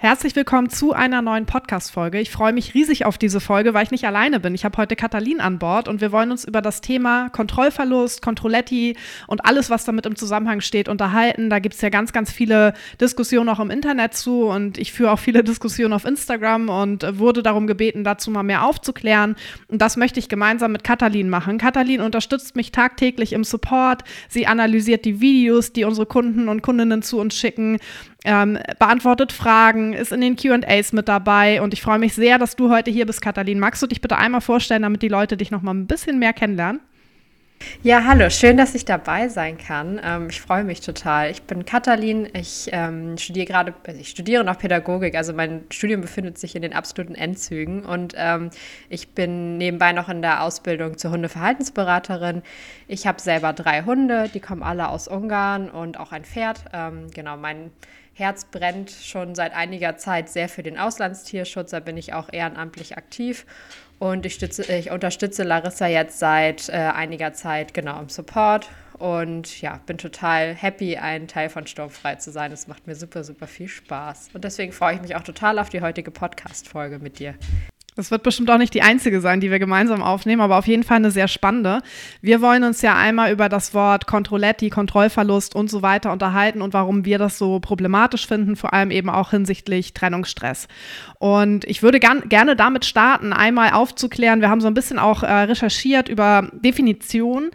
Herzlich willkommen zu einer neuen Podcast-Folge. Ich freue mich riesig auf diese Folge, weil ich nicht alleine bin. Ich habe heute Katalin an Bord und wir wollen uns über das Thema Kontrollverlust, Controlletti und alles, was damit im Zusammenhang steht, unterhalten. Da gibt es ja ganz, ganz viele Diskussionen auch im Internet zu und ich führe auch viele Diskussionen auf Instagram und wurde darum gebeten, dazu mal mehr aufzuklären. Und das möchte ich gemeinsam mit Katalin machen. Katalin unterstützt mich tagtäglich im Support. Sie analysiert die Videos, die unsere Kunden und Kundinnen zu uns schicken ähm, beantwortet Fragen, ist in den QAs mit dabei und ich freue mich sehr, dass du heute hier bist, Katalin. Magst du dich bitte einmal vorstellen, damit die Leute dich noch mal ein bisschen mehr kennenlernen? Ja, hallo, schön, dass ich dabei sein kann. Ähm, ich freue mich total. Ich bin Katalin, ich ähm, studiere gerade, also ich studiere noch Pädagogik, also mein Studium befindet sich in den absoluten Endzügen und ähm, ich bin nebenbei noch in der Ausbildung zur Hundeverhaltensberaterin. Ich habe selber drei Hunde, die kommen alle aus Ungarn und auch ein Pferd. Ähm, genau, mein Herz brennt schon seit einiger Zeit sehr für den Auslandstierschutz. Da bin ich auch ehrenamtlich aktiv. Und ich, stütze, ich unterstütze Larissa jetzt seit äh, einiger Zeit genau im Support. Und ja, bin total happy, ein Teil von Sturmfrei zu sein. Es macht mir super, super viel Spaß. Und deswegen freue ich mich auch total auf die heutige Podcast-Folge mit dir. Das wird bestimmt auch nicht die einzige sein, die wir gemeinsam aufnehmen, aber auf jeden Fall eine sehr spannende. Wir wollen uns ja einmal über das Wort Kontrolletti, Kontrollverlust und so weiter unterhalten und warum wir das so problematisch finden, vor allem eben auch hinsichtlich Trennungsstress. Und ich würde gern, gerne damit starten, einmal aufzuklären. Wir haben so ein bisschen auch äh, recherchiert über Definitionen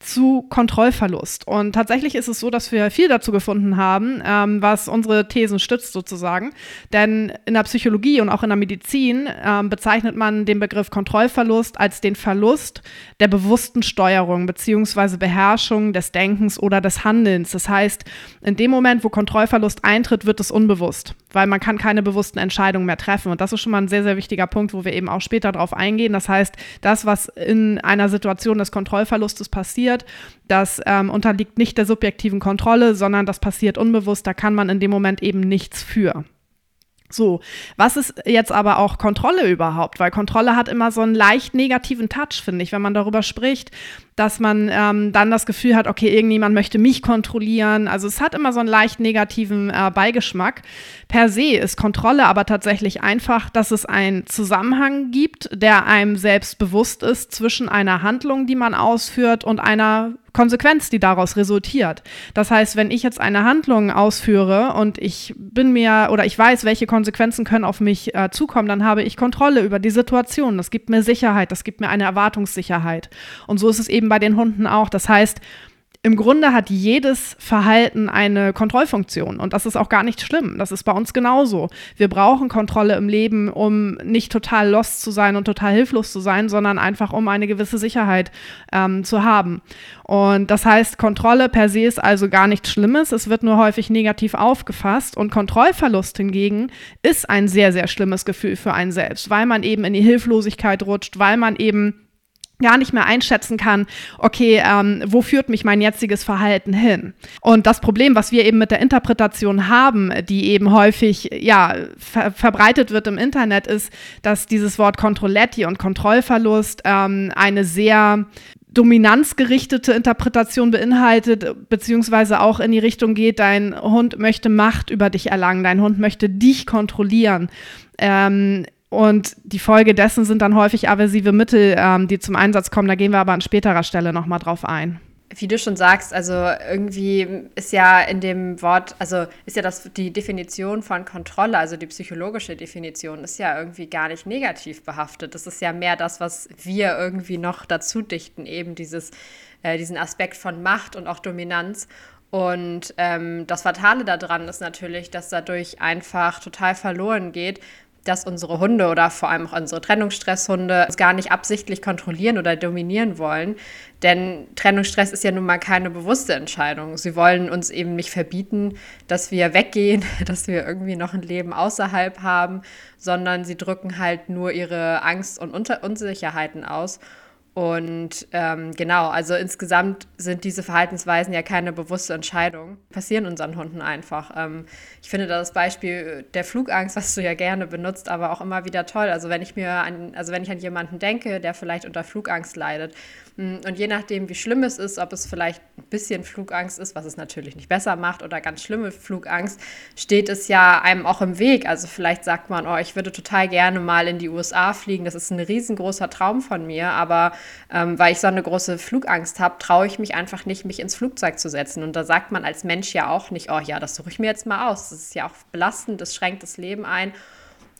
zu Kontrollverlust. Und tatsächlich ist es so, dass wir viel dazu gefunden haben, ähm, was unsere Thesen stützt sozusagen. Denn in der Psychologie und auch in der Medizin ähm, bezeichnet man den Begriff Kontrollverlust als den Verlust der bewussten Steuerung beziehungsweise Beherrschung des Denkens oder des Handelns. Das heißt, in dem Moment, wo Kontrollverlust eintritt, wird es unbewusst, weil man kann keine bewussten Entscheidungen mehr treffen. Und das ist schon mal ein sehr, sehr wichtiger Punkt, wo wir eben auch später darauf eingehen. Das heißt, das, was in einer Situation des Kontrollverlustes passiert, passiert. Das ähm, unterliegt nicht der subjektiven Kontrolle, sondern das passiert unbewusst. Da kann man in dem Moment eben nichts für. So, was ist jetzt aber auch Kontrolle überhaupt? Weil Kontrolle hat immer so einen leicht negativen Touch, finde ich, wenn man darüber spricht, dass man ähm, dann das Gefühl hat, okay, irgendjemand möchte mich kontrollieren. Also es hat immer so einen leicht negativen äh, Beigeschmack. Per se ist Kontrolle aber tatsächlich einfach, dass es einen Zusammenhang gibt, der einem selbst bewusst ist zwischen einer Handlung, die man ausführt und einer Konsequenz, die daraus resultiert. Das heißt, wenn ich jetzt eine Handlung ausführe und ich bin mir oder ich weiß, welche Konsequenzen können auf mich äh, zukommen, dann habe ich Kontrolle über die Situation. Das gibt mir Sicherheit, das gibt mir eine Erwartungssicherheit. Und so ist es eben bei den Hunden auch. Das heißt, im Grunde hat jedes Verhalten eine Kontrollfunktion und das ist auch gar nicht schlimm. Das ist bei uns genauso. Wir brauchen Kontrolle im Leben, um nicht total lost zu sein und total hilflos zu sein, sondern einfach um eine gewisse Sicherheit ähm, zu haben. Und das heißt, Kontrolle per se ist also gar nichts Schlimmes. Es wird nur häufig negativ aufgefasst und Kontrollverlust hingegen ist ein sehr, sehr schlimmes Gefühl für einen selbst, weil man eben in die Hilflosigkeit rutscht, weil man eben gar nicht mehr einschätzen kann, okay, ähm, wo führt mich mein jetziges Verhalten hin? Und das Problem, was wir eben mit der Interpretation haben, die eben häufig ja ver verbreitet wird im Internet, ist, dass dieses Wort Kontrolletti und Kontrollverlust ähm, eine sehr dominanzgerichtete Interpretation beinhaltet, beziehungsweise auch in die Richtung geht, dein Hund möchte Macht über dich erlangen, dein Hund möchte dich kontrollieren. Ähm, und die Folge dessen sind dann häufig aversive Mittel, ähm, die zum Einsatz kommen. Da gehen wir aber an späterer Stelle nochmal drauf ein. Wie du schon sagst, also irgendwie ist ja in dem Wort, also ist ja das die Definition von Kontrolle, also die psychologische Definition, ist ja irgendwie gar nicht negativ behaftet. Das ist ja mehr das, was wir irgendwie noch dazu dichten, eben dieses, äh, diesen Aspekt von Macht und auch Dominanz. Und ähm, das Fatale daran ist natürlich, dass dadurch einfach total verloren geht, dass unsere Hunde oder vor allem auch unsere Trennungsstresshunde uns gar nicht absichtlich kontrollieren oder dominieren wollen. Denn Trennungsstress ist ja nun mal keine bewusste Entscheidung. Sie wollen uns eben nicht verbieten, dass wir weggehen, dass wir irgendwie noch ein Leben außerhalb haben, sondern sie drücken halt nur ihre Angst und Unsicherheiten aus. Und ähm, genau, also insgesamt sind diese Verhaltensweisen ja keine bewusste Entscheidung, passieren unseren Hunden einfach. Ähm, ich finde das Beispiel der Flugangst, was du ja gerne benutzt, aber auch immer wieder toll. Also wenn ich mir an, also wenn ich an jemanden denke, der vielleicht unter Flugangst leidet, und je nachdem, wie schlimm es ist, ob es vielleicht ein bisschen Flugangst ist, was es natürlich nicht besser macht, oder ganz schlimme Flugangst, steht es ja einem auch im Weg. Also vielleicht sagt man, oh, ich würde total gerne mal in die USA fliegen, das ist ein riesengroßer Traum von mir, aber ähm, weil ich so eine große Flugangst habe, traue ich mich einfach nicht, mich ins Flugzeug zu setzen. Und da sagt man als Mensch ja auch nicht, oh ja, das suche ich mir jetzt mal aus. Das ist ja auch belastend, das schränkt das Leben ein.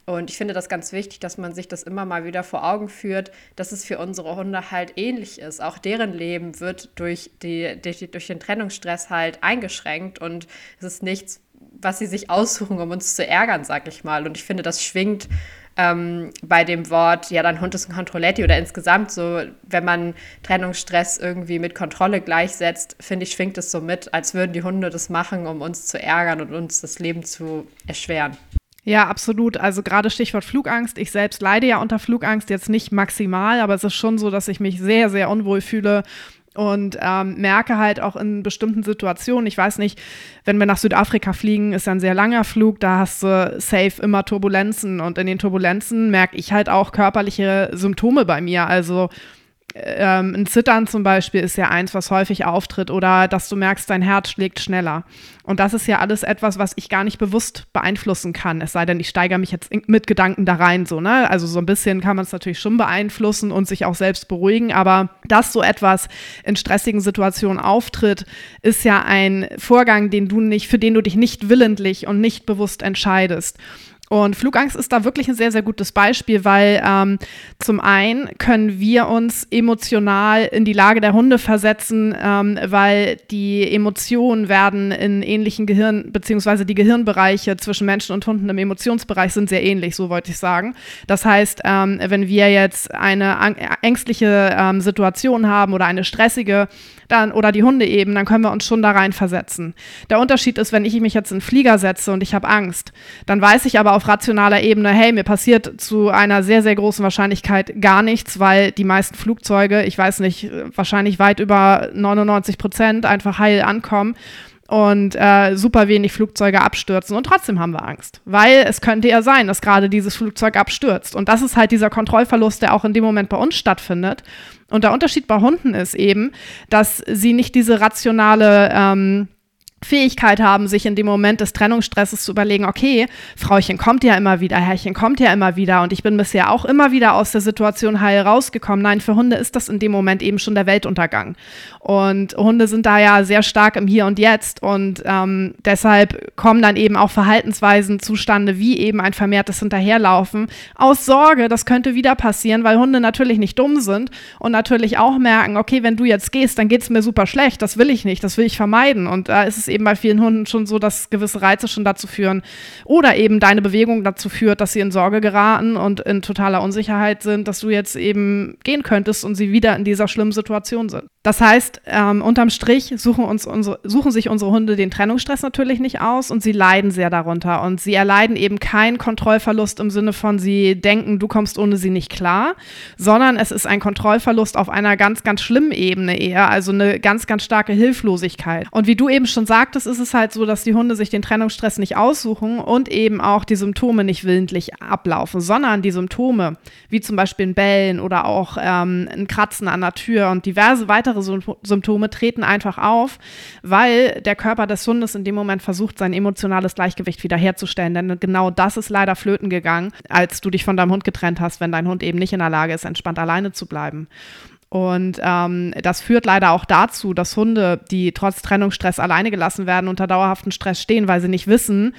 Und ich finde das ganz wichtig, dass man sich das immer mal wieder vor Augen führt, dass es für unsere Hunde halt ähnlich ist. Auch deren Leben wird durch, die, durch, durch den Trennungsstress halt eingeschränkt und es ist nichts, was sie sich aussuchen, um uns zu ärgern, sag ich mal. Und ich finde, das schwingt ähm, bei dem Wort, ja, dein Hund ist ein Controletti oder insgesamt so, wenn man Trennungsstress irgendwie mit Kontrolle gleichsetzt, finde ich, schwingt es so mit, als würden die Hunde das machen, um uns zu ärgern und uns das Leben zu erschweren. Ja, absolut. Also gerade Stichwort Flugangst. Ich selbst leide ja unter Flugangst, jetzt nicht maximal, aber es ist schon so, dass ich mich sehr, sehr unwohl fühle und ähm, merke halt auch in bestimmten Situationen, ich weiß nicht, wenn wir nach Südafrika fliegen, ist ja ein sehr langer Flug, da hast du safe immer Turbulenzen und in den Turbulenzen merke ich halt auch körperliche Symptome bei mir. Also ähm, ein Zittern zum Beispiel ist ja eins, was häufig auftritt oder dass du merkst, dein Herz schlägt schneller. Und das ist ja alles etwas, was ich gar nicht bewusst beeinflussen kann. Es sei denn, ich steigere mich jetzt mit Gedanken da rein, so, ne? Also so ein bisschen kann man es natürlich schon beeinflussen und sich auch selbst beruhigen, aber dass so etwas in stressigen Situationen auftritt, ist ja ein Vorgang, den du nicht, für den du dich nicht willentlich und nicht bewusst entscheidest. Und Flugangst ist da wirklich ein sehr, sehr gutes Beispiel, weil ähm, zum einen können wir uns emotional in die Lage der Hunde versetzen, ähm, weil die Emotionen werden in ähnlichen Gehirn, beziehungsweise die Gehirnbereiche zwischen Menschen und Hunden im Emotionsbereich sind sehr ähnlich, so wollte ich sagen. Das heißt, ähm, wenn wir jetzt eine ängstliche ähm, Situation haben oder eine stressige, dann, oder die Hunde eben, dann können wir uns schon da rein versetzen. Der Unterschied ist, wenn ich mich jetzt in den Flieger setze und ich habe Angst, dann weiß ich aber auf rationaler Ebene, hey, mir passiert zu einer sehr, sehr großen Wahrscheinlichkeit gar nichts, weil die meisten Flugzeuge, ich weiß nicht, wahrscheinlich weit über 99 Prozent einfach heil ankommen und äh, super wenig Flugzeuge abstürzen. Und trotzdem haben wir Angst, weil es könnte ja sein, dass gerade dieses Flugzeug abstürzt. Und das ist halt dieser Kontrollverlust, der auch in dem Moment bei uns stattfindet. Und der Unterschied bei Hunden ist eben, dass sie nicht diese rationale ähm, Fähigkeit haben, sich in dem Moment des Trennungsstresses zu überlegen, okay, Frauchen kommt ja immer wieder, Herrchen kommt ja immer wieder und ich bin bisher auch immer wieder aus der Situation heil rausgekommen. Nein, für Hunde ist das in dem Moment eben schon der Weltuntergang. Und Hunde sind da ja sehr stark im Hier und Jetzt und ähm, deshalb kommen dann eben auch Verhaltensweisen zustande, wie eben ein vermehrtes Hinterherlaufen aus Sorge, das könnte wieder passieren, weil Hunde natürlich nicht dumm sind und natürlich auch merken, okay, wenn du jetzt gehst, dann geht es mir super schlecht, das will ich nicht, das will ich vermeiden und da ist es eben bei vielen Hunden schon so, dass gewisse Reize schon dazu führen oder eben deine Bewegung dazu führt, dass sie in Sorge geraten und in totaler Unsicherheit sind, dass du jetzt eben gehen könntest und sie wieder in dieser schlimmen Situation sind. Das heißt, ähm, unterm Strich suchen, uns unsere, suchen sich unsere Hunde den Trennungsstress natürlich nicht aus und sie leiden sehr darunter. Und sie erleiden eben keinen Kontrollverlust im Sinne von, sie denken, du kommst ohne sie nicht klar, sondern es ist ein Kontrollverlust auf einer ganz, ganz schlimmen Ebene eher, also eine ganz, ganz starke Hilflosigkeit. Und wie du eben schon sagtest, ist es halt so, dass die Hunde sich den Trennungsstress nicht aussuchen und eben auch die Symptome nicht willentlich ablaufen, sondern die Symptome, wie zum Beispiel ein Bellen oder auch ähm, ein Kratzen an der Tür und diverse weitere weitere Symptome treten einfach auf, weil der Körper des Hundes in dem Moment versucht, sein emotionales Gleichgewicht wiederherzustellen. Denn genau das ist leider flöten gegangen, als du dich von deinem Hund getrennt hast, wenn dein Hund eben nicht in der Lage ist, entspannt alleine zu bleiben. Und ähm, das führt leider auch dazu, dass Hunde, die trotz Trennungsstress alleine gelassen werden, unter dauerhaften Stress stehen, weil sie nicht wissen,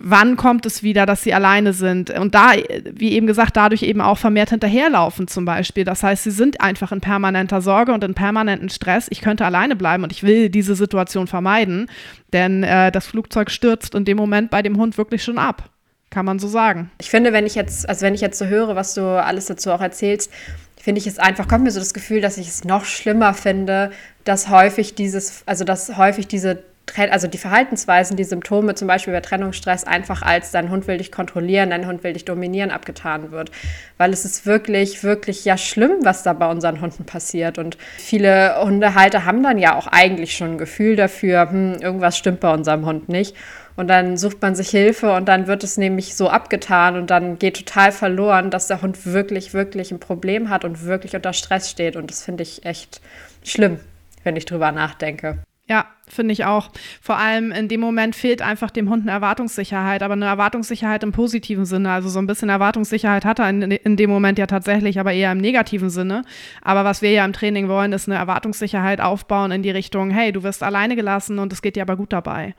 wann kommt es wieder, dass sie alleine sind. Und da, wie eben gesagt, dadurch eben auch vermehrt hinterherlaufen zum Beispiel. Das heißt, sie sind einfach in permanenter Sorge und in permanenten Stress. Ich könnte alleine bleiben und ich will diese Situation vermeiden, denn äh, das Flugzeug stürzt in dem Moment bei dem Hund wirklich schon ab. Kann man so sagen. Ich finde, wenn ich jetzt, also wenn ich jetzt so höre, was du alles dazu auch erzählst, finde ich es einfach, kommt mir so das Gefühl, dass ich es noch schlimmer finde, dass häufig dieses, also dass häufig diese also die Verhaltensweisen, die Symptome zum Beispiel bei Trennungsstress einfach als dein Hund will dich kontrollieren, dein Hund will dich dominieren abgetan wird. Weil es ist wirklich, wirklich ja schlimm, was da bei unseren Hunden passiert. Und viele Hundehalter haben dann ja auch eigentlich schon ein Gefühl dafür, hm, irgendwas stimmt bei unserem Hund nicht. Und dann sucht man sich Hilfe und dann wird es nämlich so abgetan und dann geht total verloren, dass der Hund wirklich, wirklich ein Problem hat und wirklich unter Stress steht. Und das finde ich echt schlimm, wenn ich drüber nachdenke. Ja, finde ich auch. Vor allem in dem Moment fehlt einfach dem Hund eine Erwartungssicherheit, aber eine Erwartungssicherheit im positiven Sinne. Also so ein bisschen Erwartungssicherheit hat er in, in dem Moment ja tatsächlich, aber eher im negativen Sinne. Aber was wir ja im Training wollen, ist eine Erwartungssicherheit aufbauen in die Richtung, hey, du wirst alleine gelassen und es geht dir aber gut dabei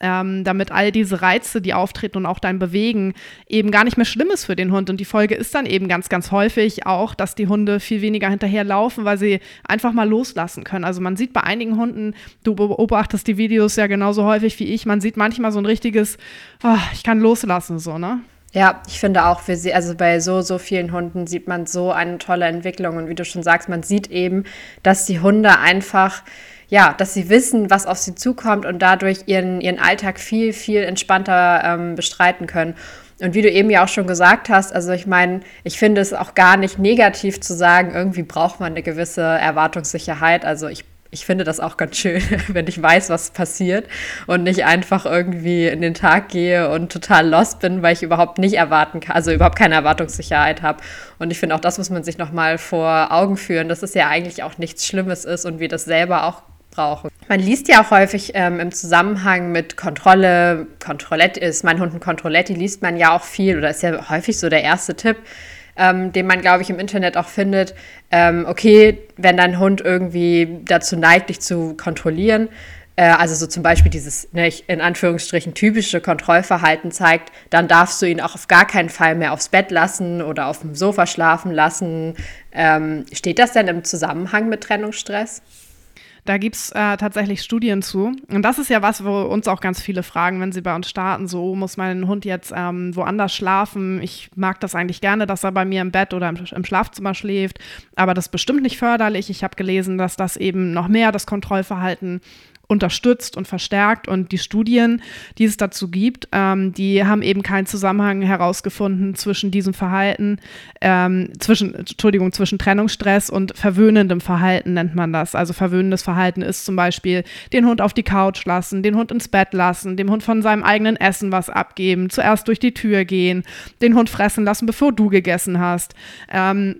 ähm, damit all diese Reize, die auftreten und auch dein Bewegen eben gar nicht mehr schlimm ist für den Hund. Und die Folge ist dann eben ganz, ganz häufig auch, dass die Hunde viel weniger hinterherlaufen, weil sie einfach mal loslassen können. Also man sieht bei einigen Hunden, du beobachtest die Videos ja genauso häufig wie ich, man sieht manchmal so ein richtiges, oh, ich kann loslassen, so, ne? Ja, ich finde auch für sie, also bei so, so vielen Hunden sieht man so eine tolle Entwicklung. Und wie du schon sagst, man sieht eben, dass die Hunde einfach ja, dass sie wissen, was auf sie zukommt und dadurch ihren, ihren Alltag viel, viel entspannter ähm, bestreiten können. Und wie du eben ja auch schon gesagt hast, also ich meine, ich finde es auch gar nicht negativ zu sagen, irgendwie braucht man eine gewisse Erwartungssicherheit. Also ich, ich finde das auch ganz schön, wenn ich weiß, was passiert und nicht einfach irgendwie in den Tag gehe und total lost bin, weil ich überhaupt nicht erwarten kann, also überhaupt keine Erwartungssicherheit habe. Und ich finde auch das muss man sich nochmal vor Augen führen, dass es ja eigentlich auch nichts Schlimmes ist und wir das selber auch brauchen. Man liest ja auch häufig ähm, im Zusammenhang mit Kontrolle, Kontrolletti ist mein Hund ein Kontrolletti, liest man ja auch viel oder ist ja häufig so der erste Tipp, ähm, den man, glaube ich, im Internet auch findet. Ähm, okay, wenn dein Hund irgendwie dazu neigt, dich zu kontrollieren, äh, also so zum Beispiel dieses ne, in Anführungsstrichen typische Kontrollverhalten zeigt, dann darfst du ihn auch auf gar keinen Fall mehr aufs Bett lassen oder auf dem Sofa schlafen lassen. Ähm, steht das denn im Zusammenhang mit Trennungsstress? Da gibt es äh, tatsächlich Studien zu. Und das ist ja was, wo uns auch ganz viele fragen, wenn sie bei uns starten, so muss mein Hund jetzt ähm, woanders schlafen. Ich mag das eigentlich gerne, dass er bei mir im Bett oder im, im Schlafzimmer schläft, aber das ist bestimmt nicht förderlich. Ich habe gelesen, dass das eben noch mehr das Kontrollverhalten unterstützt und verstärkt. Und die Studien, die es dazu gibt, ähm, die haben eben keinen Zusammenhang herausgefunden zwischen diesem Verhalten, ähm, zwischen, Entschuldigung, zwischen Trennungsstress und verwöhnendem Verhalten nennt man das. Also verwöhnendes Verhalten ist zum Beispiel den Hund auf die Couch lassen, den Hund ins Bett lassen, dem Hund von seinem eigenen Essen was abgeben, zuerst durch die Tür gehen, den Hund fressen lassen, bevor du gegessen hast. Ähm,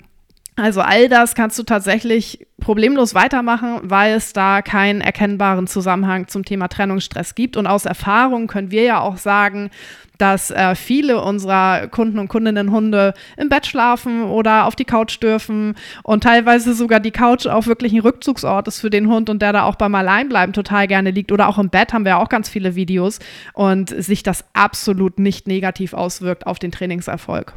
also all das kannst du tatsächlich problemlos weitermachen, weil es da keinen erkennbaren Zusammenhang zum Thema Trennungsstress gibt. Und aus Erfahrung können wir ja auch sagen, dass äh, viele unserer Kunden und Kundinnen Hunde im Bett schlafen oder auf die Couch dürfen und teilweise sogar die Couch auch wirklich ein Rückzugsort ist für den Hund und der da auch beim Alleinbleiben total gerne liegt oder auch im Bett haben wir auch ganz viele Videos und sich das absolut nicht negativ auswirkt auf den Trainingserfolg.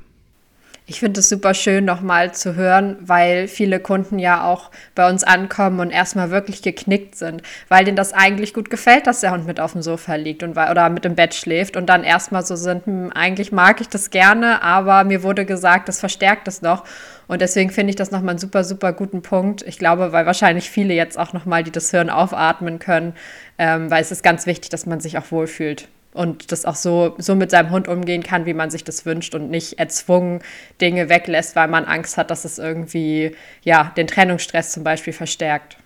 Ich finde es super schön, nochmal zu hören, weil viele Kunden ja auch bei uns ankommen und erstmal wirklich geknickt sind, weil denen das eigentlich gut gefällt, dass der Hund mit auf dem Sofa liegt und, oder mit im Bett schläft und dann erstmal so sind, hm, eigentlich mag ich das gerne, aber mir wurde gesagt, das verstärkt es noch. Und deswegen finde ich das nochmal einen super, super guten Punkt. Ich glaube, weil wahrscheinlich viele jetzt auch nochmal, die das hören, aufatmen können, ähm, weil es ist ganz wichtig, dass man sich auch wohlfühlt und das auch so, so mit seinem Hund umgehen kann, wie man sich das wünscht und nicht erzwungen Dinge weglässt, weil man Angst hat, dass es irgendwie ja, den Trennungsstress zum Beispiel verstärkt.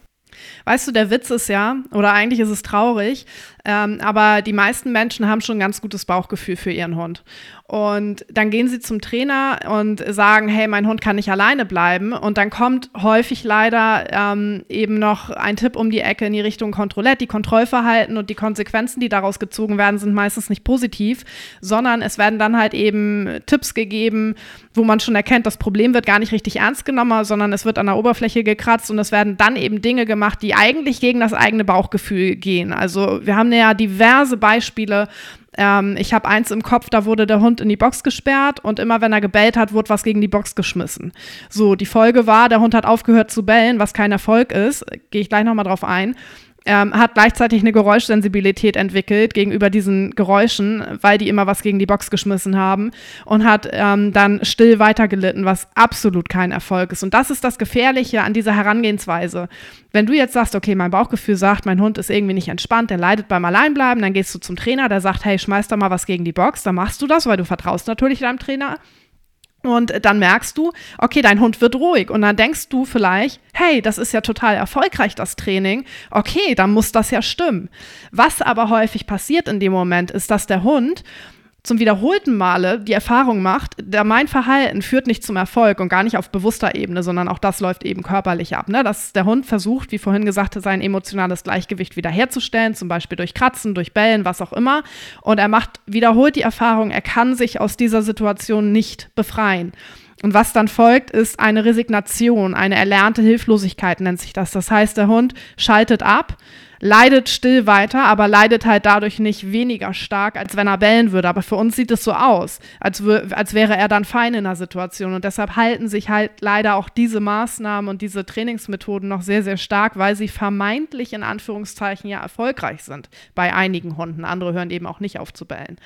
Weißt du, der Witz ist ja, oder eigentlich ist es traurig, ähm, aber die meisten Menschen haben schon ein ganz gutes Bauchgefühl für ihren Hund. Und dann gehen sie zum Trainer und sagen, hey, mein Hund kann nicht alleine bleiben. Und dann kommt häufig leider ähm, eben noch ein Tipp um die Ecke in die Richtung Kontrollett. Die Kontrollverhalten und die Konsequenzen, die daraus gezogen werden, sind meistens nicht positiv, sondern es werden dann halt eben Tipps gegeben, wo man schon erkennt, das Problem wird gar nicht richtig ernst genommen, sondern es wird an der Oberfläche gekratzt und es werden dann eben Dinge gemacht, die eigentlich gegen das eigene Bauchgefühl gehen. Also wir haben ja diverse Beispiele, ähm, ich habe eins im Kopf, da wurde der Hund in die Box gesperrt und immer wenn er gebellt hat, wurde was gegen die Box geschmissen. So, die Folge war, der Hund hat aufgehört zu bellen, was kein Erfolg ist. Gehe ich gleich nochmal drauf ein. Ähm, hat gleichzeitig eine Geräuschsensibilität entwickelt gegenüber diesen Geräuschen, weil die immer was gegen die Box geschmissen haben und hat ähm, dann still weitergelitten, was absolut kein Erfolg ist. Und das ist das Gefährliche an dieser Herangehensweise. Wenn du jetzt sagst, okay, mein Bauchgefühl sagt, mein Hund ist irgendwie nicht entspannt, der leidet beim Alleinbleiben, dann gehst du zum Trainer, der sagt, hey, schmeiß da mal was gegen die Box, dann machst du das, weil du vertraust natürlich deinem Trainer. Und dann merkst du, okay, dein Hund wird ruhig. Und dann denkst du vielleicht, hey, das ist ja total erfolgreich, das Training. Okay, dann muss das ja stimmen. Was aber häufig passiert in dem Moment, ist, dass der Hund zum wiederholten Male die Erfahrung macht, der mein Verhalten führt nicht zum Erfolg und gar nicht auf bewusster Ebene, sondern auch das läuft eben körperlich ab. Ne? Dass der Hund versucht, wie vorhin gesagt, sein emotionales Gleichgewicht wiederherzustellen, zum Beispiel durch Kratzen, durch Bellen, was auch immer. Und er macht wiederholt die Erfahrung, er kann sich aus dieser Situation nicht befreien. Und was dann folgt, ist eine Resignation, eine erlernte Hilflosigkeit nennt sich das. Das heißt, der Hund schaltet ab leidet still weiter, aber leidet halt dadurch nicht weniger stark, als wenn er bellen würde. Aber für uns sieht es so aus, als, als wäre er dann fein in der Situation. Und deshalb halten sich halt leider auch diese Maßnahmen und diese Trainingsmethoden noch sehr, sehr stark, weil sie vermeintlich in Anführungszeichen ja erfolgreich sind bei einigen Hunden. Andere hören eben auch nicht auf zu bellen.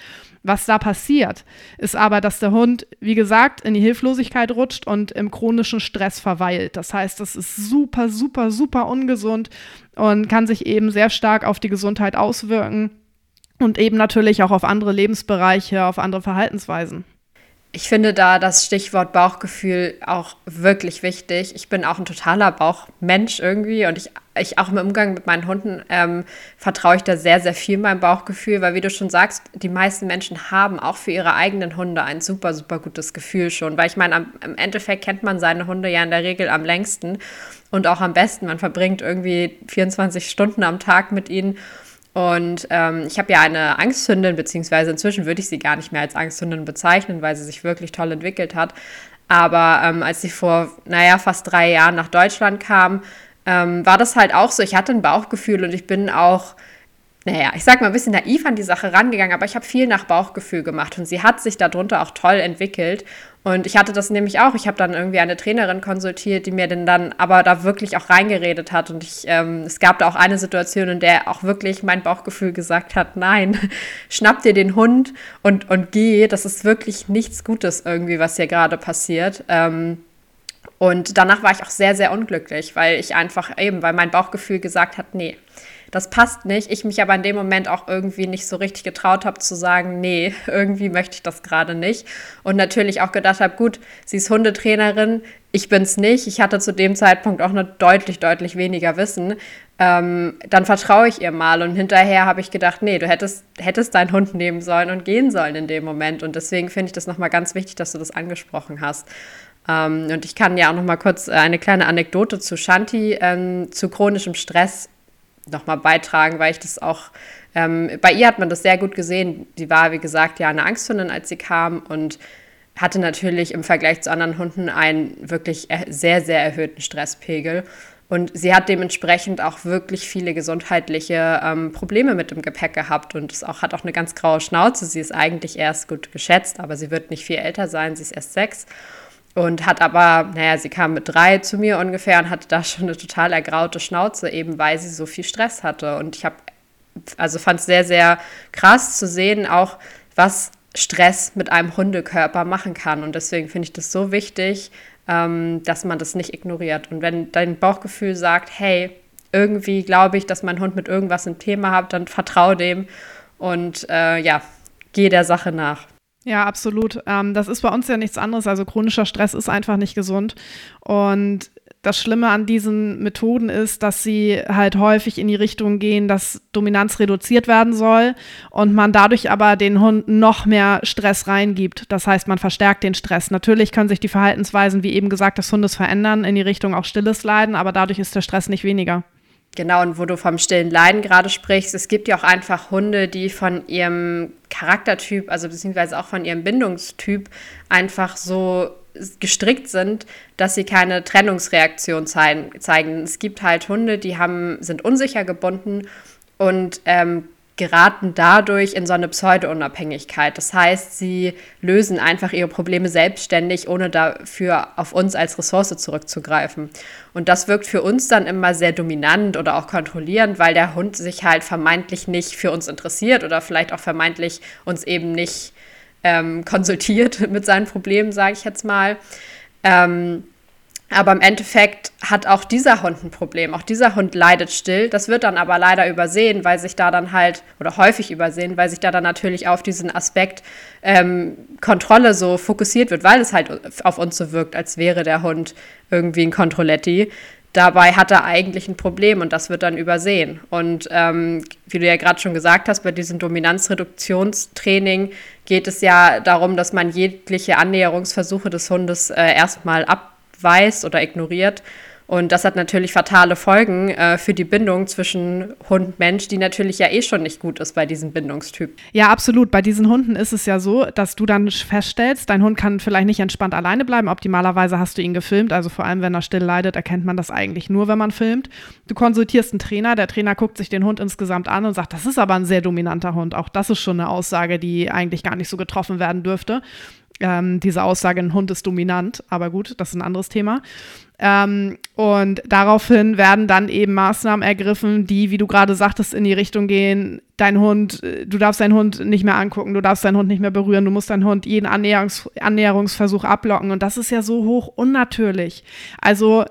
Was da passiert, ist aber, dass der Hund, wie gesagt, in die Hilflosigkeit rutscht und im chronischen Stress verweilt. Das heißt, das ist super, super, super ungesund und kann sich eben sehr stark auf die Gesundheit auswirken und eben natürlich auch auf andere Lebensbereiche, auf andere Verhaltensweisen. Ich finde da das Stichwort Bauchgefühl auch wirklich wichtig. Ich bin auch ein totaler Bauchmensch irgendwie und ich, ich auch im Umgang mit meinen Hunden ähm, vertraue ich da sehr, sehr viel meinem Bauchgefühl, weil wie du schon sagst, die meisten Menschen haben auch für ihre eigenen Hunde ein super, super gutes Gefühl schon, weil ich meine, im Endeffekt kennt man seine Hunde ja in der Regel am längsten und auch am besten. Man verbringt irgendwie 24 Stunden am Tag mit ihnen und ähm, ich habe ja eine Angsthündin, beziehungsweise inzwischen würde ich sie gar nicht mehr als Angsthündin bezeichnen, weil sie sich wirklich toll entwickelt hat. Aber ähm, als sie vor, naja, fast drei Jahren nach Deutschland kam, ähm, war das halt auch so. Ich hatte ein Bauchgefühl und ich bin auch naja, ich sag mal ein bisschen naiv an die Sache rangegangen, aber ich habe viel nach Bauchgefühl gemacht und sie hat sich darunter auch toll entwickelt. Und ich hatte das nämlich auch. Ich habe dann irgendwie eine Trainerin konsultiert, die mir denn dann aber da wirklich auch reingeredet hat. Und ich, ähm, es gab da auch eine Situation, in der auch wirklich mein Bauchgefühl gesagt hat, nein, schnapp dir den Hund und, und geh. Das ist wirklich nichts Gutes irgendwie, was hier gerade passiert. Ähm, und danach war ich auch sehr, sehr unglücklich, weil ich einfach eben, weil mein Bauchgefühl gesagt hat, nee, das passt nicht. Ich mich aber in dem Moment auch irgendwie nicht so richtig getraut habe zu sagen, nee, irgendwie möchte ich das gerade nicht. Und natürlich auch gedacht habe, gut, sie ist Hundetrainerin, ich bin es nicht. Ich hatte zu dem Zeitpunkt auch noch deutlich, deutlich weniger Wissen. Ähm, dann vertraue ich ihr mal. Und hinterher habe ich gedacht, nee, du hättest, hättest deinen Hund nehmen sollen und gehen sollen in dem Moment. Und deswegen finde ich das nochmal ganz wichtig, dass du das angesprochen hast. Ähm, und ich kann ja auch nochmal kurz eine kleine Anekdote zu Shanti, ähm, zu chronischem Stress nochmal beitragen, weil ich das auch, ähm, bei ihr hat man das sehr gut gesehen. Sie war, wie gesagt, ja eine Angsthündin, als sie kam und hatte natürlich im Vergleich zu anderen Hunden einen wirklich sehr, sehr erhöhten Stresspegel. Und sie hat dementsprechend auch wirklich viele gesundheitliche ähm, Probleme mit dem Gepäck gehabt und es auch, hat auch eine ganz graue Schnauze. Sie ist eigentlich erst gut geschätzt, aber sie wird nicht viel älter sein. Sie ist erst sechs und hat aber, naja, sie kam mit drei zu mir ungefähr und hatte da schon eine total ergraute Schnauze, eben weil sie so viel Stress hatte. Und ich habe, also fand es sehr, sehr krass zu sehen, auch was Stress mit einem Hundekörper machen kann. Und deswegen finde ich das so wichtig, ähm, dass man das nicht ignoriert. Und wenn dein Bauchgefühl sagt, hey, irgendwie glaube ich, dass mein Hund mit irgendwas ein Thema hat, dann vertraue dem und äh, ja, geh der Sache nach. Ja, absolut. Ähm, das ist bei uns ja nichts anderes. Also chronischer Stress ist einfach nicht gesund. Und das Schlimme an diesen Methoden ist, dass sie halt häufig in die Richtung gehen, dass Dominanz reduziert werden soll und man dadurch aber den Hunden noch mehr Stress reingibt. Das heißt, man verstärkt den Stress. Natürlich können sich die Verhaltensweisen, wie eben gesagt, des Hundes verändern, in die Richtung auch stilles Leiden, aber dadurch ist der Stress nicht weniger. Genau, und wo du vom stillen Leiden gerade sprichst, es gibt ja auch einfach Hunde, die von ihrem Charaktertyp, also beziehungsweise auch von ihrem Bindungstyp einfach so gestrickt sind, dass sie keine Trennungsreaktion zeigen. Es gibt halt Hunde, die haben, sind unsicher gebunden und ähm, geraten dadurch in so eine Pseudo-Unabhängigkeit. Das heißt, sie lösen einfach ihre Probleme selbstständig, ohne dafür auf uns als Ressource zurückzugreifen. Und das wirkt für uns dann immer sehr dominant oder auch kontrollierend, weil der Hund sich halt vermeintlich nicht für uns interessiert oder vielleicht auch vermeintlich uns eben nicht ähm, konsultiert mit seinen Problemen, sage ich jetzt mal. Ähm, aber im Endeffekt hat auch dieser Hund ein Problem. Auch dieser Hund leidet still. Das wird dann aber leider übersehen, weil sich da dann halt, oder häufig übersehen, weil sich da dann natürlich auf diesen Aspekt ähm, Kontrolle so fokussiert wird, weil es halt auf uns so wirkt, als wäre der Hund irgendwie ein Kontrolletti. Dabei hat er eigentlich ein Problem und das wird dann übersehen. Und ähm, wie du ja gerade schon gesagt hast, bei diesem Dominanzreduktionstraining geht es ja darum, dass man jegliche Annäherungsversuche des Hundes äh, erstmal ab weiß oder ignoriert. Und das hat natürlich fatale Folgen äh, für die Bindung zwischen Hund-Mensch, die natürlich ja eh schon nicht gut ist bei diesem Bindungstyp. Ja, absolut. Bei diesen Hunden ist es ja so, dass du dann feststellst, dein Hund kann vielleicht nicht entspannt alleine bleiben. Optimalerweise hast du ihn gefilmt. Also vor allem, wenn er still leidet, erkennt man das eigentlich nur, wenn man filmt. Du konsultierst einen Trainer. Der Trainer guckt sich den Hund insgesamt an und sagt, das ist aber ein sehr dominanter Hund. Auch das ist schon eine Aussage, die eigentlich gar nicht so getroffen werden dürfte ähm, diese Aussage, ein Hund ist dominant, aber gut, das ist ein anderes Thema. Ähm, und daraufhin werden dann eben Maßnahmen ergriffen, die, wie du gerade sagtest, in die Richtung gehen, dein Hund, äh, du darfst deinen Hund nicht mehr angucken, du darfst deinen Hund nicht mehr berühren, du musst deinen Hund jeden Annäherungs Annäherungsversuch ablocken. Und das ist ja so hoch unnatürlich. Also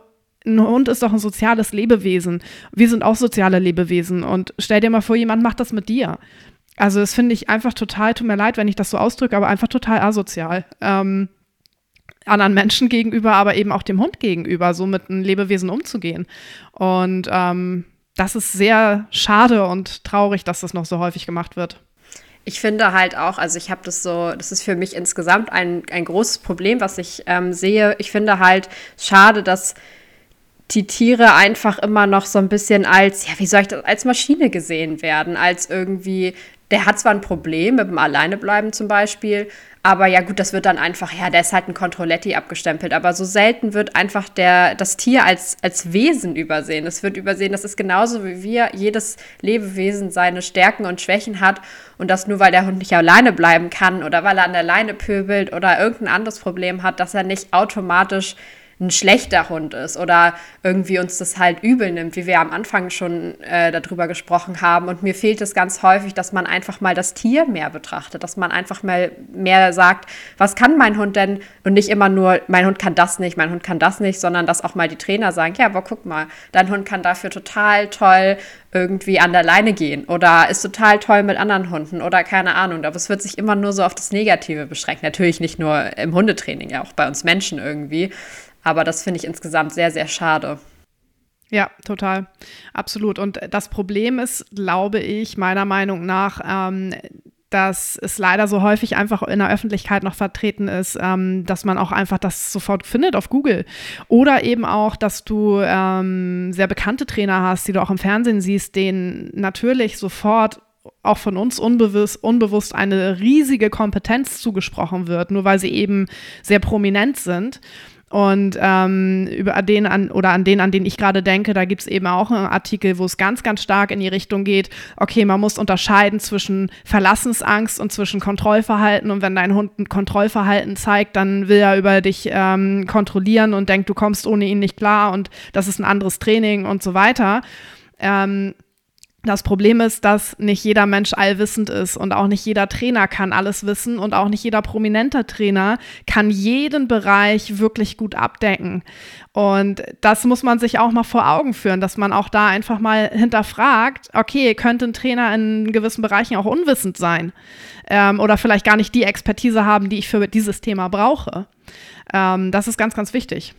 ein Hund ist doch ein soziales Lebewesen. Wir sind auch soziale Lebewesen. Und stell dir mal vor, jemand macht das mit dir. Also das finde ich einfach total, tut mir leid, wenn ich das so ausdrücke, aber einfach total asozial. Ähm, anderen Menschen gegenüber, aber eben auch dem Hund gegenüber, so mit einem Lebewesen umzugehen. Und ähm, das ist sehr schade und traurig, dass das noch so häufig gemacht wird. Ich finde halt auch, also ich habe das so, das ist für mich insgesamt ein, ein großes Problem, was ich ähm, sehe. Ich finde halt schade, dass die Tiere einfach immer noch so ein bisschen als, ja, wie soll ich das, als Maschine gesehen werden, als irgendwie der hat zwar ein Problem mit dem Alleinebleiben zum Beispiel, aber ja gut, das wird dann einfach, ja, der ist halt ein Controletti abgestempelt. Aber so selten wird einfach der, das Tier als, als Wesen übersehen. Es wird übersehen, das ist genauso wie wir, jedes Lebewesen seine Stärken und Schwächen hat. Und das nur, weil der Hund nicht alleine bleiben kann oder weil er an der Leine pöbelt oder irgendein anderes Problem hat, dass er nicht automatisch ein schlechter Hund ist oder irgendwie uns das halt übel nimmt, wie wir am Anfang schon äh, darüber gesprochen haben. Und mir fehlt es ganz häufig, dass man einfach mal das Tier mehr betrachtet, dass man einfach mal mehr sagt, was kann mein Hund denn? Und nicht immer nur, mein Hund kann das nicht, mein Hund kann das nicht, sondern dass auch mal die Trainer sagen, ja, aber guck mal, dein Hund kann dafür total toll irgendwie an der Leine gehen oder ist total toll mit anderen Hunden oder keine Ahnung. Aber es wird sich immer nur so auf das Negative beschränkt. Natürlich nicht nur im Hundetraining, ja auch bei uns Menschen irgendwie. Aber das finde ich insgesamt sehr, sehr schade. Ja, total. Absolut. Und das Problem ist, glaube ich, meiner Meinung nach, ähm, dass es leider so häufig einfach in der Öffentlichkeit noch vertreten ist, ähm, dass man auch einfach das sofort findet auf Google. Oder eben auch, dass du ähm, sehr bekannte Trainer hast, die du auch im Fernsehen siehst, denen natürlich sofort auch von uns unbewusst, unbewusst eine riesige Kompetenz zugesprochen wird, nur weil sie eben sehr prominent sind. Und ähm, über den an oder an den, an den ich gerade denke, da gibt es eben auch einen Artikel, wo es ganz, ganz stark in die Richtung geht, okay, man muss unterscheiden zwischen Verlassensangst und zwischen Kontrollverhalten. Und wenn dein Hund ein Kontrollverhalten zeigt, dann will er über dich ähm, kontrollieren und denkt, du kommst ohne ihn nicht klar und das ist ein anderes Training und so weiter. Ähm, das Problem ist, dass nicht jeder Mensch allwissend ist und auch nicht jeder Trainer kann alles wissen und auch nicht jeder prominente Trainer kann jeden Bereich wirklich gut abdecken. Und das muss man sich auch mal vor Augen führen, dass man auch da einfach mal hinterfragt, okay, könnte ein Trainer in gewissen Bereichen auch unwissend sein ähm, oder vielleicht gar nicht die Expertise haben, die ich für dieses Thema brauche. Ähm, das ist ganz, ganz wichtig.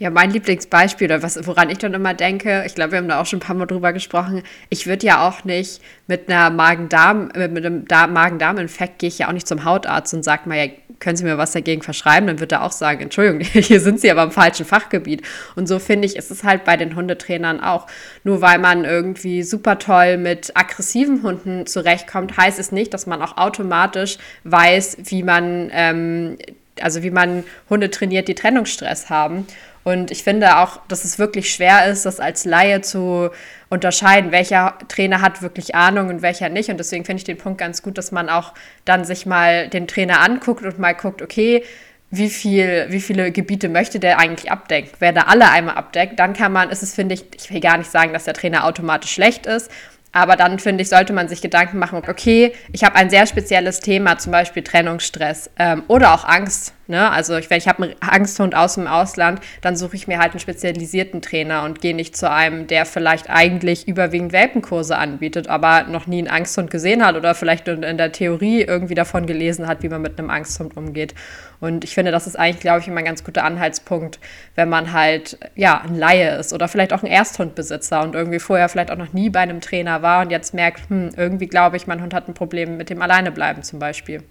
Ja, mein Lieblingsbeispiel, oder was, woran ich dann immer denke, ich glaube, wir haben da auch schon ein paar Mal drüber gesprochen, ich würde ja auch nicht mit einer Magen-Darm, äh, mit einem Magen-Darm-Infekt gehe ich ja auch nicht zum Hautarzt und sage mal, ja, können Sie mir was dagegen verschreiben? Dann wird er auch sagen, Entschuldigung, hier sind Sie aber im falschen Fachgebiet. Und so finde ich, ist es halt bei den Hundetrainern auch. Nur weil man irgendwie super toll mit aggressiven Hunden zurechtkommt, heißt es nicht, dass man auch automatisch weiß, wie man ähm, also wie man Hunde trainiert, die Trennungsstress haben. Und ich finde auch, dass es wirklich schwer ist, das als Laie zu unterscheiden, welcher Trainer hat wirklich Ahnung und welcher nicht. Und deswegen finde ich den Punkt ganz gut, dass man auch dann sich mal den Trainer anguckt und mal guckt, okay, wie, viel, wie viele Gebiete möchte der eigentlich abdecken. Wer da alle einmal abdeckt, dann kann man, ist es, finde ich, ich will gar nicht sagen, dass der Trainer automatisch schlecht ist, aber dann finde ich, sollte man sich Gedanken machen, okay, ich habe ein sehr spezielles Thema, zum Beispiel Trennungsstress ähm, oder auch Angst. Ne? Also ich, wenn ich habe einen Angsthund aus dem Ausland, dann suche ich mir halt einen spezialisierten Trainer und gehe nicht zu einem, der vielleicht eigentlich überwiegend Welpenkurse anbietet, aber noch nie einen Angsthund gesehen hat oder vielleicht in, der Theorie irgendwie davon gelesen hat, wie man mit einem Angsthund umgeht. Und ich finde, das ist eigentlich, glaube ich, immer ein ganz guter Anhaltspunkt, wenn man halt, ja, ein Laie ist oder vielleicht auch ein Ersthundbesitzer und irgendwie vorher vielleicht auch noch nie bei einem Trainer war und jetzt merkt, hm, irgendwie glaube ich, mein Hund hat ein Problem mit dem Alleinebleiben zum Beispiel.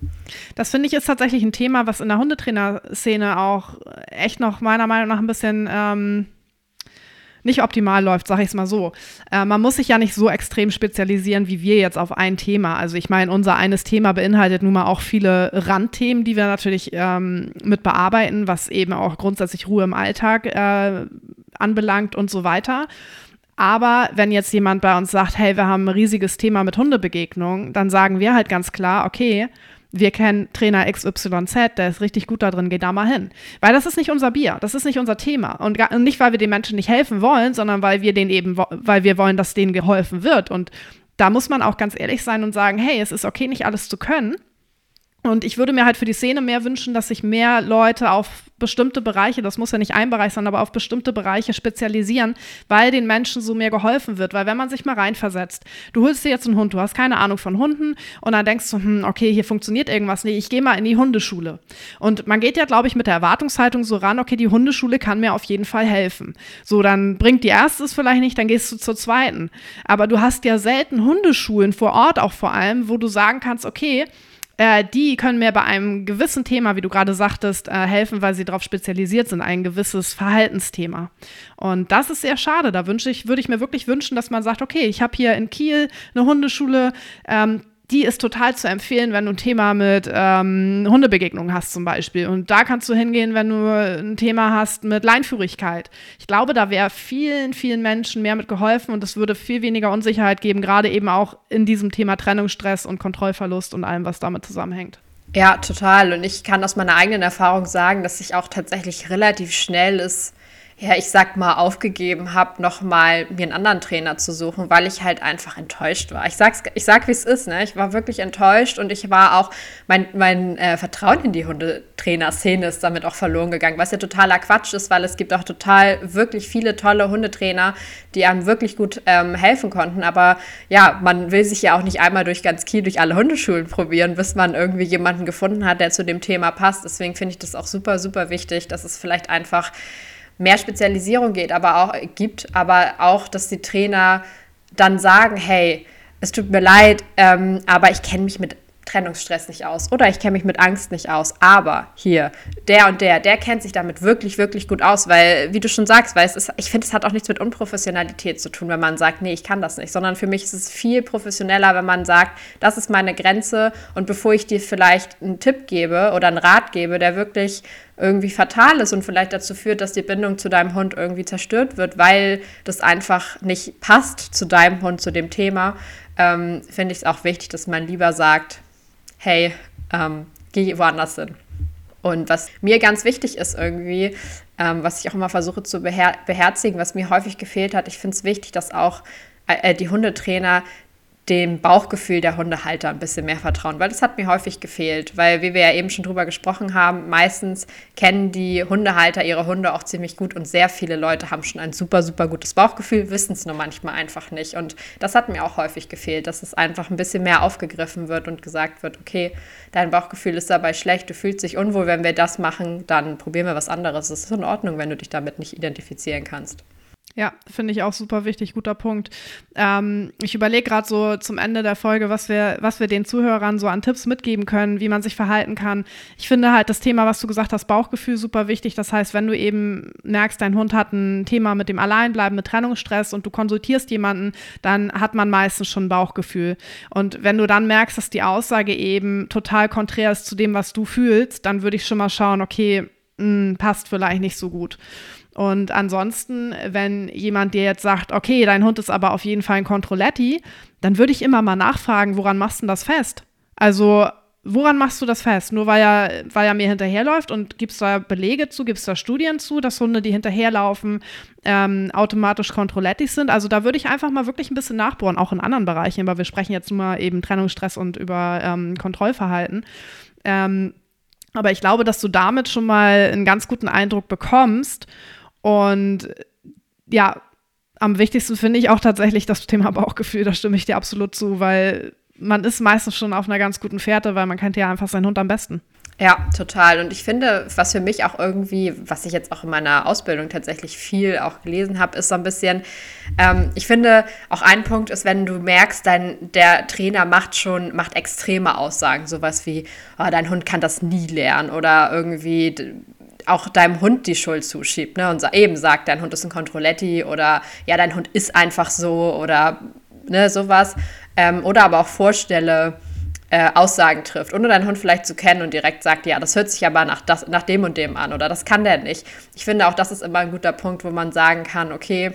Das finde ich ist tatsächlich ein Thema, was in der Hundetrainerszene auch echt noch meiner Meinung nach ein bisschen ähm, nicht optimal läuft, sage ich es mal so. Äh, man muss sich ja nicht so extrem spezialisieren wie wir jetzt auf ein Thema. Also ich meine, unser eines Thema beinhaltet nun mal auch viele Randthemen, die wir natürlich ähm, mit bearbeiten, was eben auch grundsätzlich Ruhe im Alltag äh, anbelangt und so weiter. Aber wenn jetzt jemand bei uns sagt, hey, wir haben ein riesiges Thema mit Hundebegegnung, dann sagen wir halt ganz klar, okay, wir kennen Trainer XYZ, der ist richtig gut da drin, geh da mal hin. Weil das ist nicht unser Bier, das ist nicht unser Thema. Und gar, nicht, weil wir den Menschen nicht helfen wollen, sondern weil wir den eben, weil wir wollen, dass denen geholfen wird. Und da muss man auch ganz ehrlich sein und sagen, hey, es ist okay, nicht alles zu können. Und ich würde mir halt für die Szene mehr wünschen, dass sich mehr Leute auf bestimmte Bereiche, das muss ja nicht ein Bereich sein, aber auf bestimmte Bereiche spezialisieren, weil den Menschen so mehr geholfen wird. Weil wenn man sich mal reinversetzt, du holst dir jetzt einen Hund, du hast keine Ahnung von Hunden und dann denkst du, hm, okay, hier funktioniert irgendwas nicht, ich gehe mal in die Hundeschule. Und man geht ja, glaube ich, mit der Erwartungshaltung so ran, okay, die Hundeschule kann mir auf jeden Fall helfen. So, dann bringt die erste es vielleicht nicht, dann gehst du zur zweiten. Aber du hast ja selten Hundeschulen vor Ort auch vor allem, wo du sagen kannst, okay, äh, die können mir bei einem gewissen Thema, wie du gerade sagtest, äh, helfen, weil sie darauf spezialisiert sind, ein gewisses Verhaltensthema. Und das ist sehr schade. Da wünsche ich, würde ich mir wirklich wünschen, dass man sagt, okay, ich habe hier in Kiel eine Hundeschule, ähm, die ist total zu empfehlen, wenn du ein Thema mit ähm, Hundebegegnungen hast zum Beispiel. Und da kannst du hingehen, wenn du ein Thema hast mit Leinführigkeit. Ich glaube, da wäre vielen, vielen Menschen mehr mit geholfen und es würde viel weniger Unsicherheit geben, gerade eben auch in diesem Thema Trennungsstress und Kontrollverlust und allem, was damit zusammenhängt. Ja, total. Und ich kann aus meiner eigenen Erfahrung sagen, dass ich auch tatsächlich relativ schnell ist, ja, ich sag mal, aufgegeben habe, nochmal mir einen anderen Trainer zu suchen, weil ich halt einfach enttäuscht war. Ich sag's, ich sag, wie es ist, ne? Ich war wirklich enttäuscht und ich war auch, mein, mein äh, Vertrauen in die Hundetrainer-Szene ist damit auch verloren gegangen, was ja totaler Quatsch ist, weil es gibt auch total wirklich viele tolle Hundetrainer, die einem wirklich gut ähm, helfen konnten. Aber ja, man will sich ja auch nicht einmal durch ganz Kiel, durch alle Hundeschulen probieren, bis man irgendwie jemanden gefunden hat, der zu dem Thema passt. Deswegen finde ich das auch super, super wichtig, dass es vielleicht einfach mehr Spezialisierung geht, aber auch gibt, aber auch, dass die Trainer dann sagen, hey, es tut mir leid, ähm, aber ich kenne mich mit Trennungsstress nicht aus oder ich kenne mich mit Angst nicht aus. Aber hier, der und der, der kennt sich damit wirklich, wirklich gut aus, weil, wie du schon sagst, weil es ist, ich finde, es hat auch nichts mit Unprofessionalität zu tun, wenn man sagt, nee, ich kann das nicht, sondern für mich ist es viel professioneller, wenn man sagt, das ist meine Grenze und bevor ich dir vielleicht einen Tipp gebe oder einen Rat gebe, der wirklich irgendwie fatal ist und vielleicht dazu führt, dass die Bindung zu deinem Hund irgendwie zerstört wird, weil das einfach nicht passt zu deinem Hund, zu dem Thema, ähm, finde ich es auch wichtig, dass man lieber sagt, hey, ähm, geh woanders hin. Und was mir ganz wichtig ist irgendwie, ähm, was ich auch immer versuche zu beher beherzigen, was mir häufig gefehlt hat, ich finde es wichtig, dass auch äh, die Hundetrainer dem Bauchgefühl der Hundehalter ein bisschen mehr vertrauen, weil das hat mir häufig gefehlt, weil wie wir ja eben schon drüber gesprochen haben, meistens kennen die Hundehalter ihre Hunde auch ziemlich gut und sehr viele Leute haben schon ein super, super gutes Bauchgefühl, wissen es nur manchmal einfach nicht und das hat mir auch häufig gefehlt, dass es einfach ein bisschen mehr aufgegriffen wird und gesagt wird, okay, dein Bauchgefühl ist dabei schlecht, du fühlst dich unwohl, wenn wir das machen, dann probieren wir was anderes. Es ist in Ordnung, wenn du dich damit nicht identifizieren kannst. Ja, finde ich auch super wichtig, guter Punkt. Ähm, ich überlege gerade so zum Ende der Folge, was wir, was wir den Zuhörern so an Tipps mitgeben können, wie man sich verhalten kann. Ich finde halt das Thema, was du gesagt hast, Bauchgefühl super wichtig. Das heißt, wenn du eben merkst, dein Hund hat ein Thema mit dem Alleinbleiben, mit Trennungsstress und du konsultierst jemanden, dann hat man meistens schon Bauchgefühl. Und wenn du dann merkst, dass die Aussage eben total konträr ist zu dem, was du fühlst, dann würde ich schon mal schauen, okay, mh, hm, passt vielleicht nicht so gut. Und ansonsten, wenn jemand dir jetzt sagt, okay, dein Hund ist aber auf jeden Fall ein Controletti, dann würde ich immer mal nachfragen, woran machst du das fest? Also woran machst du das fest? Nur weil er, weil er mir hinterherläuft und gibst da Belege zu, gibst da Studien zu, dass Hunde, die hinterherlaufen, ähm, automatisch Controlettis sind? Also da würde ich einfach mal wirklich ein bisschen nachbohren, auch in anderen Bereichen, weil wir sprechen jetzt nur mal eben Trennungsstress und über ähm, Kontrollverhalten. Ähm, aber ich glaube, dass du damit schon mal einen ganz guten Eindruck bekommst. Und ja, am wichtigsten finde ich auch tatsächlich das Thema Bauchgefühl, da stimme ich dir absolut zu, weil man ist meistens schon auf einer ganz guten Fährte, weil man kennt ja einfach seinen Hund am besten. Ja, total. Und ich finde, was für mich auch irgendwie, was ich jetzt auch in meiner Ausbildung tatsächlich viel auch gelesen habe, ist so ein bisschen, ähm, ich finde, auch ein Punkt ist, wenn du merkst, dein, der Trainer macht schon, macht extreme Aussagen, sowas wie, oh, dein Hund kann das nie lernen oder irgendwie auch deinem Hund die Schuld zuschiebt, ne? Und eben sagt, dein Hund ist ein Controletti oder ja, dein Hund ist einfach so oder ne, sowas. Ähm, oder aber auch vorstelle, äh, Aussagen trifft, ohne deinen Hund vielleicht zu kennen und direkt sagt, ja, das hört sich aber nach, das, nach dem und dem an oder das kann der nicht. Ich finde auch, das ist immer ein guter Punkt, wo man sagen kann, okay,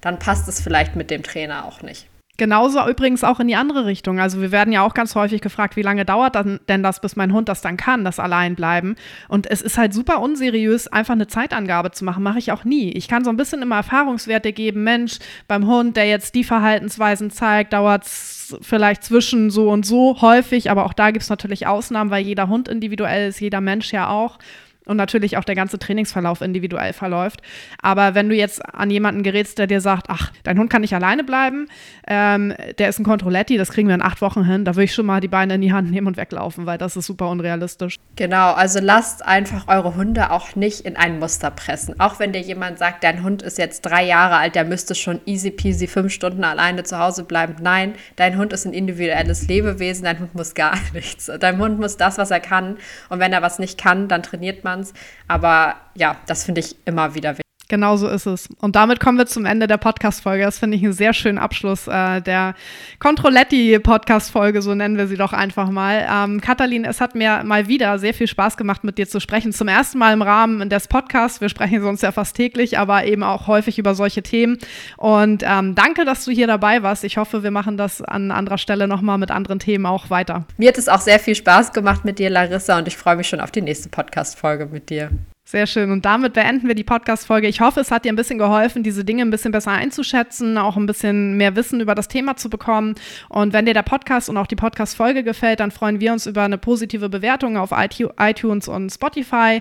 dann passt es vielleicht mit dem Trainer auch nicht. Genauso übrigens auch in die andere Richtung. Also wir werden ja auch ganz häufig gefragt, wie lange dauert dann, denn das, bis mein Hund das dann kann, das Alleinbleiben. Und es ist halt super unseriös, einfach eine Zeitangabe zu machen. Mache ich auch nie. Ich kann so ein bisschen immer Erfahrungswerte geben. Mensch, beim Hund, der jetzt die Verhaltensweisen zeigt, dauert es vielleicht zwischen so und so häufig. Aber auch da gibt es natürlich Ausnahmen, weil jeder Hund individuell ist, jeder Mensch ja auch und natürlich auch der ganze Trainingsverlauf individuell verläuft. Aber wenn du jetzt an jemanden gerätst, der dir sagt, ach, dein Hund kann nicht alleine bleiben, ähm, der ist ein Controletti, das kriegen wir in acht Wochen hin, da würde ich schon mal die Beine in die Hand nehmen und weglaufen, weil das ist super unrealistisch. Genau, also lasst einfach eure Hunde auch nicht in ein Muster pressen. Auch wenn dir jemand sagt, dein Hund ist jetzt drei Jahre alt, der müsste schon easy peasy fünf Stunden alleine zu Hause bleiben. Nein, dein Hund ist ein individuelles Lebewesen, dein Hund muss gar nichts. Dein Hund muss das, was er kann. Und wenn er was nicht kann, dann trainiert man Performance. Aber ja, das finde ich immer wieder wichtig. Genau so ist es. Und damit kommen wir zum Ende der Podcast-Folge. Das finde ich einen sehr schönen Abschluss äh, der Controletti-Podcast-Folge, so nennen wir sie doch einfach mal. Ähm, Katalin, es hat mir mal wieder sehr viel Spaß gemacht, mit dir zu sprechen. Zum ersten Mal im Rahmen des Podcasts. Wir sprechen sonst ja fast täglich, aber eben auch häufig über solche Themen. Und ähm, danke, dass du hier dabei warst. Ich hoffe, wir machen das an anderer Stelle nochmal mit anderen Themen auch weiter. Mir hat es auch sehr viel Spaß gemacht mit dir, Larissa, und ich freue mich schon auf die nächste Podcast-Folge mit dir. Sehr schön. Und damit beenden wir die Podcast-Folge. Ich hoffe, es hat dir ein bisschen geholfen, diese Dinge ein bisschen besser einzuschätzen, auch ein bisschen mehr Wissen über das Thema zu bekommen. Und wenn dir der Podcast und auch die Podcast-Folge gefällt, dann freuen wir uns über eine positive Bewertung auf iTunes und Spotify.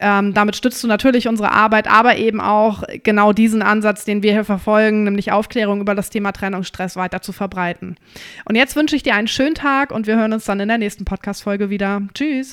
Ähm, damit stützt du natürlich unsere Arbeit, aber eben auch genau diesen Ansatz, den wir hier verfolgen, nämlich Aufklärung über das Thema Trennungsstress weiter zu verbreiten. Und jetzt wünsche ich dir einen schönen Tag und wir hören uns dann in der nächsten Podcast-Folge wieder. Tschüss.